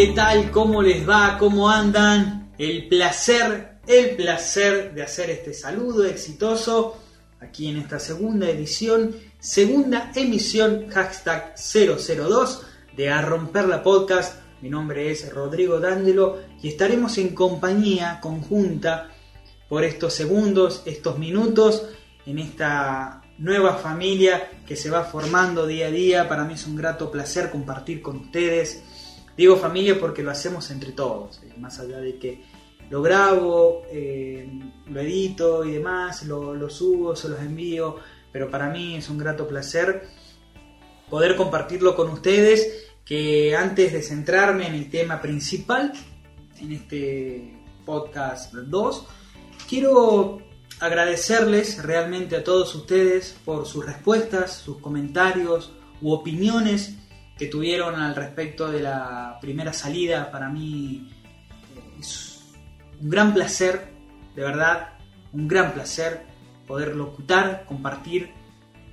¿qué tal? ¿Cómo les va? ¿Cómo andan? El placer, el placer de hacer este saludo exitoso aquí en esta segunda edición, segunda emisión, hashtag 002 de A Romper la Podcast. Mi nombre es Rodrigo Dándelo y estaremos en compañía conjunta por estos segundos, estos minutos, en esta nueva familia que se va formando día a día. Para mí es un grato placer compartir con ustedes Digo familia porque lo hacemos entre todos, eh, más allá de que lo grabo, eh, lo edito y demás, lo, subo, se los envío, pero para mí es un grato placer poder compartirlo con ustedes, que antes de centrarme en el tema principal, en este podcast 2, quiero agradecerles realmente a todos ustedes por sus respuestas, sus comentarios u opiniones que tuvieron al respecto de la primera salida. Para mí es un gran placer, de verdad, un gran placer poder locutar, compartir.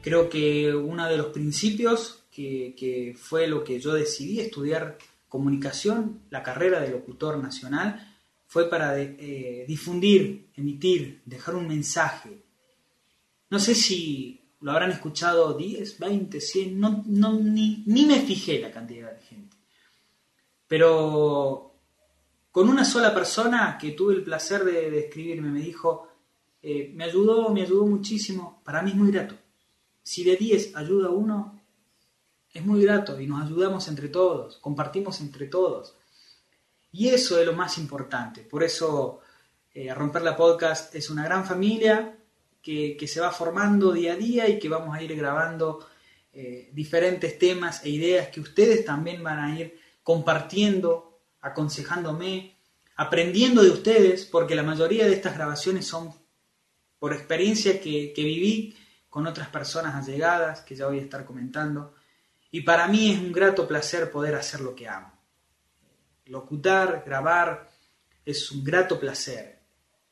Creo que uno de los principios que, fue lo que yo decidí estudiar comunicación, la carrera de locutor nacional, fue para eh, difundir, emitir, dejar un mensaje. No sé si lo habrán escuchado 10, 20, 100, no, ni, me fijé la cantidad de gente. Pero con una sola persona que tuve el placer de, escribirme, me dijo, eh, me ayudó, me ayudó muchísimo, para mí es muy grato. Si de 10 ayuda uno, es muy grato y nos ayudamos entre todos, compartimos entre todos. Y eso es lo más importante. Por eso eh, Romper la Podcast es una gran familia, que, se va formando día a día y que vamos a ir grabando eh, diferentes temas e ideas que ustedes también van a ir compartiendo, aconsejándome, aprendiendo de ustedes, porque la mayoría de estas grabaciones son por experiencia que, que viví con otras personas allegadas, que ya voy a estar comentando, y para mí es un grato placer poder hacer lo que amo. Locutar, grabar, es un grato placer.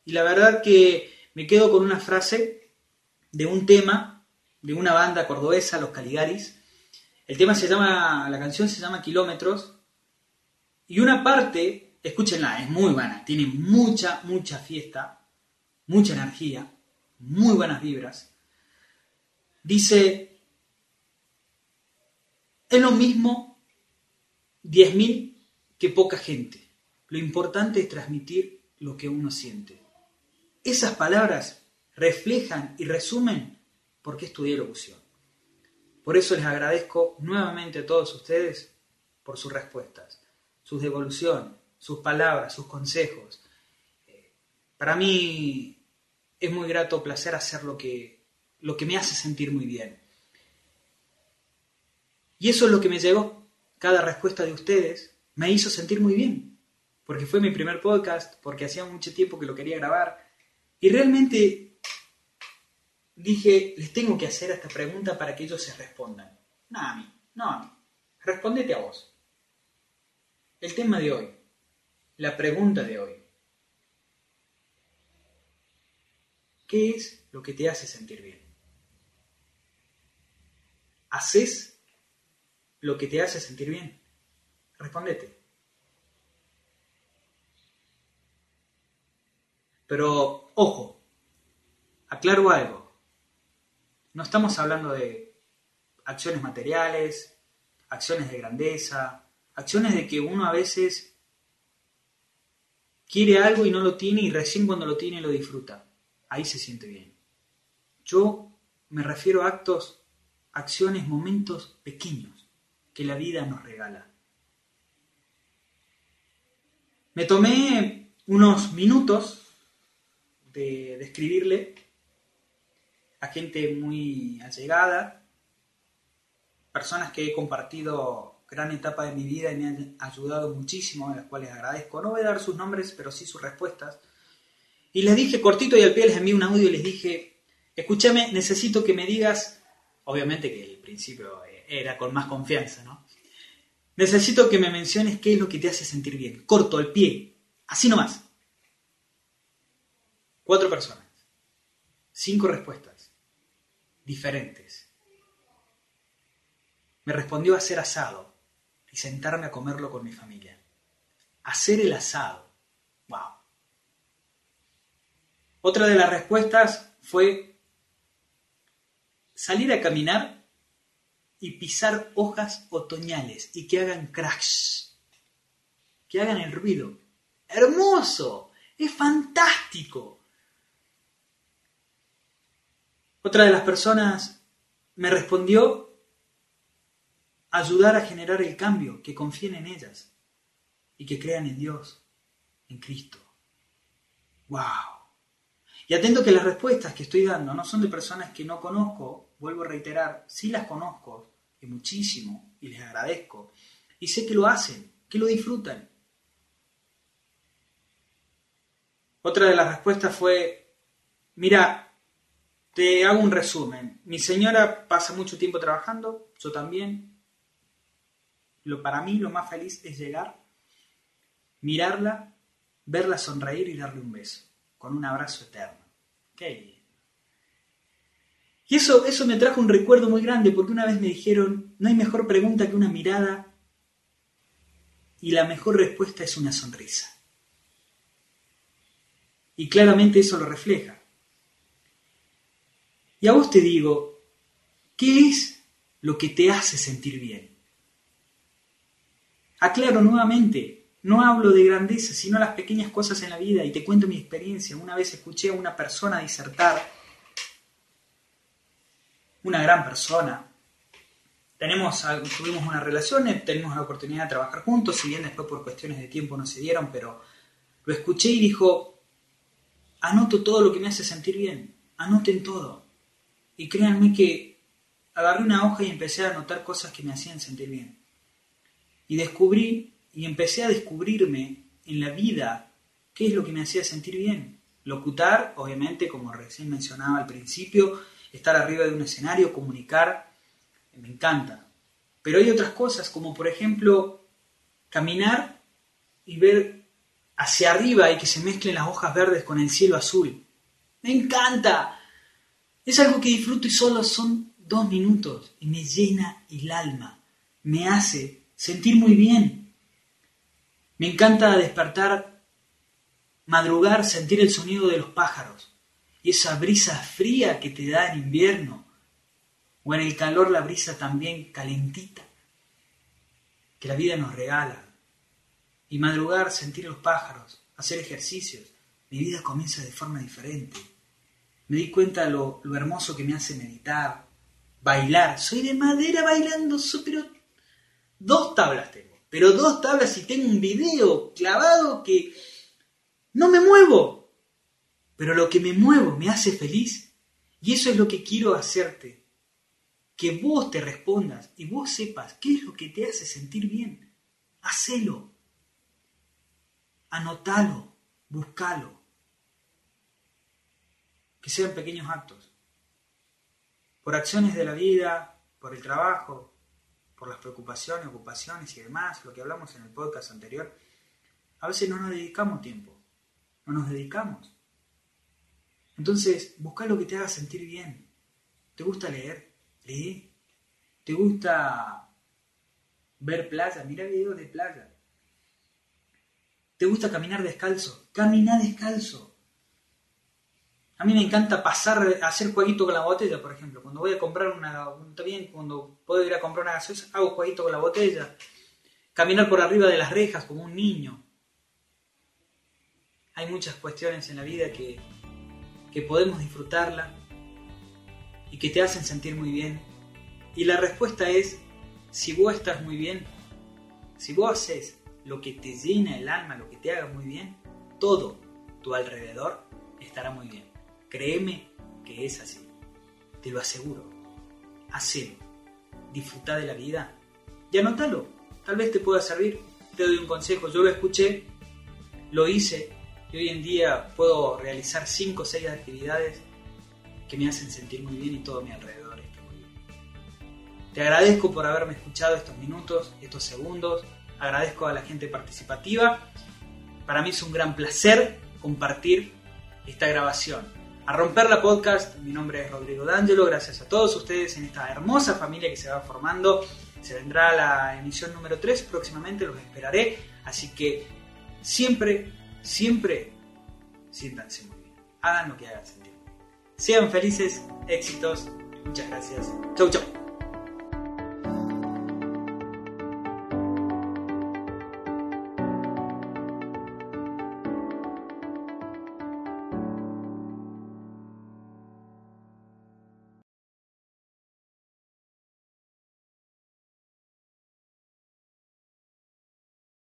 Y la verdad que me quedo con una frase de un tema de una banda cordobesa, Los Caligaris. El tema se llama, la canción se llama Kilómetros. Y una parte, escúchenla, es muy buena, tiene mucha, mucha fiesta, mucha energía, muy buenas vibras. Dice, es lo mismo 10.000 que poca gente. Lo importante es transmitir lo que uno siente. Esas palabras reflejan y resumen por qué estudié locución. Por eso les agradezco nuevamente a todos ustedes por sus respuestas, sus devoluciones, sus palabras, sus consejos. Para mí es muy grato placer hacer lo que, lo que me hace sentir muy bien. Y eso es lo que me llegó. Cada respuesta de ustedes me hizo sentir muy bien. Porque fue mi primer podcast, porque hacía mucho tiempo que lo quería grabar y realmente dije, les tengo que hacer esta pregunta para que ellos se respondan. No a mí, no a mí. Respondete a vos. El tema de hoy, la pregunta de hoy. ¿Qué es lo que te hace sentir bien? ¿Haces lo que te hace sentir bien? Respondete. Pero, ojo, aclaro algo. No estamos hablando de acciones materiales, acciones de grandeza, acciones de que uno a veces quiere algo y no lo tiene y recién cuando lo tiene lo disfruta. Ahí se siente bien. Yo me refiero a actos, acciones, momentos pequeños que la vida nos regala. Me tomé unos minutos de, escribirle a gente muy allegada, personas que he compartido gran etapa de mi vida y me han ayudado muchísimo, a las cuales agradezco. No voy a dar sus nombres, pero sí sus respuestas. Y les dije cortito y al pie les envié un audio y les dije, escúchame, necesito que me digas, obviamente que el principio era con más confianza, ¿no? Necesito que me menciones qué es lo que te hace sentir bien, corto, al pie, así nomás. Cuatro personas. Cinco respuestas. Diferentes. Me respondió a ser asado y sentarme a comerlo con mi familia. hacer el asado. Wow. Otra de las respuestas fue salir a caminar y pisar hojas otoñales y que hagan crash, que hagan el ruido. Hermoso, es fantástico. Otra de las personas me respondió ayudar a generar el cambio, que confíen en ellas y que crean en Dios, en Cristo. ¡Wow! Y atento que las respuestas que estoy dando no son de personas que no conozco, vuelvo a reiterar, sí las conozco, y muchísimo, y les agradezco, y sé que lo hacen, que lo disfrutan. Otra de las respuestas fue, mira, te hago un resumen. Mi señora pasa mucho tiempo trabajando, yo también. Lo, para mí lo más feliz es llegar, mirarla, verla sonreír y darle un beso, con un abrazo eterno. Qué Y eso, eso me trajo un recuerdo muy grande, porque una vez me dijeron, no hay mejor pregunta que una mirada y la mejor respuesta es una sonrisa. Y claramente eso lo refleja. Y a vos te digo, ¿qué es lo que te hace sentir bien? Aclaro nuevamente, no hablo de grandeza, sino las pequeñas cosas en la vida y te cuento mi experiencia. Una vez escuché a una persona disertar, una gran persona. Tenemos, tuvimos una relación, tenemos la oportunidad de trabajar juntos, si bien después por cuestiones de tiempo no se dieron, pero lo escuché y dijo, anoto todo lo que me hace sentir bien, anoten todo. Y créanme que agarré una hoja y empecé a anotar cosas que me hacían sentir bien. Y descubrí y empecé a descubrirme en la vida qué es lo que me hacía sentir bien. Locutar, obviamente, como recién mencionaba al principio, estar arriba de un escenario, comunicar, me encanta. Pero hay otras cosas, como por ejemplo, caminar y ver hacia arriba y que se mezclen las hojas verdes con el cielo azul. Me encanta. Es algo que disfruto y solo son dos minutos y me llena el alma, me hace sentir muy bien. Me encanta despertar, madrugar, sentir el sonido de los pájaros y esa brisa fría que te da en invierno o en el calor la brisa también calentita que la vida nos regala. Y madrugar, sentir los pájaros, hacer ejercicios, mi vida comienza de forma diferente me di cuenta lo, lo hermoso que me hace meditar, bailar. Soy de madera bailando, pero dos tablas tengo. Pero dos tablas y tengo un video clavado que no me muevo. Pero lo que me muevo me hace feliz. Y eso es lo que quiero hacerte. Que vos te respondas y vos sepas qué es lo que te hace sentir bien. Hacelo. Anotalo. Buscalo que sean pequeños actos. Por acciones de la vida, por el trabajo, por las preocupaciones, ocupaciones y demás, lo que hablamos en el podcast anterior, a veces no nos dedicamos tiempo, no nos dedicamos. Entonces, busca lo que te haga sentir bien. ¿Te gusta leer? Lee. ¿Te gusta ver playa? Mira videos de playa. ¿Te gusta caminar descalzo? Camina descalzo. A mí me encanta pasar, hacer jueguito con la botella, por ejemplo. Cuando voy a comprar una, también cuando puedo ir a comprar una gaseosa, hago jueguito con la botella. Caminar por arriba de las rejas como un niño. Hay muchas cuestiones en la vida que, que podemos disfrutarla y que te hacen sentir muy bien. Y la respuesta es, si vos estás muy bien, si vos haces lo que te llena el alma, lo que te haga muy bien, todo tu alrededor estará muy bien. Créeme que es así. Te lo aseguro. Hacelo. Disfruta de la vida. Y anótalo. Tal vez te pueda servir. Te doy un consejo. Yo lo escuché, lo hice y hoy en día puedo realizar 5 o 6 actividades que me hacen sentir muy bien y todo mi alrededor está muy bien. Te agradezco por haberme escuchado estos minutos, estos segundos. Agradezco a la gente participativa. Para mí es un gran placer compartir esta grabación a Romper la Podcast. Mi nombre es Rodrigo D'Angelo. Gracias a todos ustedes en esta hermosa familia que se va formando. Se vendrá la emisión número 3 próximamente, los esperaré. Así que siempre, siempre siéntanse muy bien. Hagan lo que hagan sentir. Sean felices, éxitos. Muchas gracias. Chau, chau.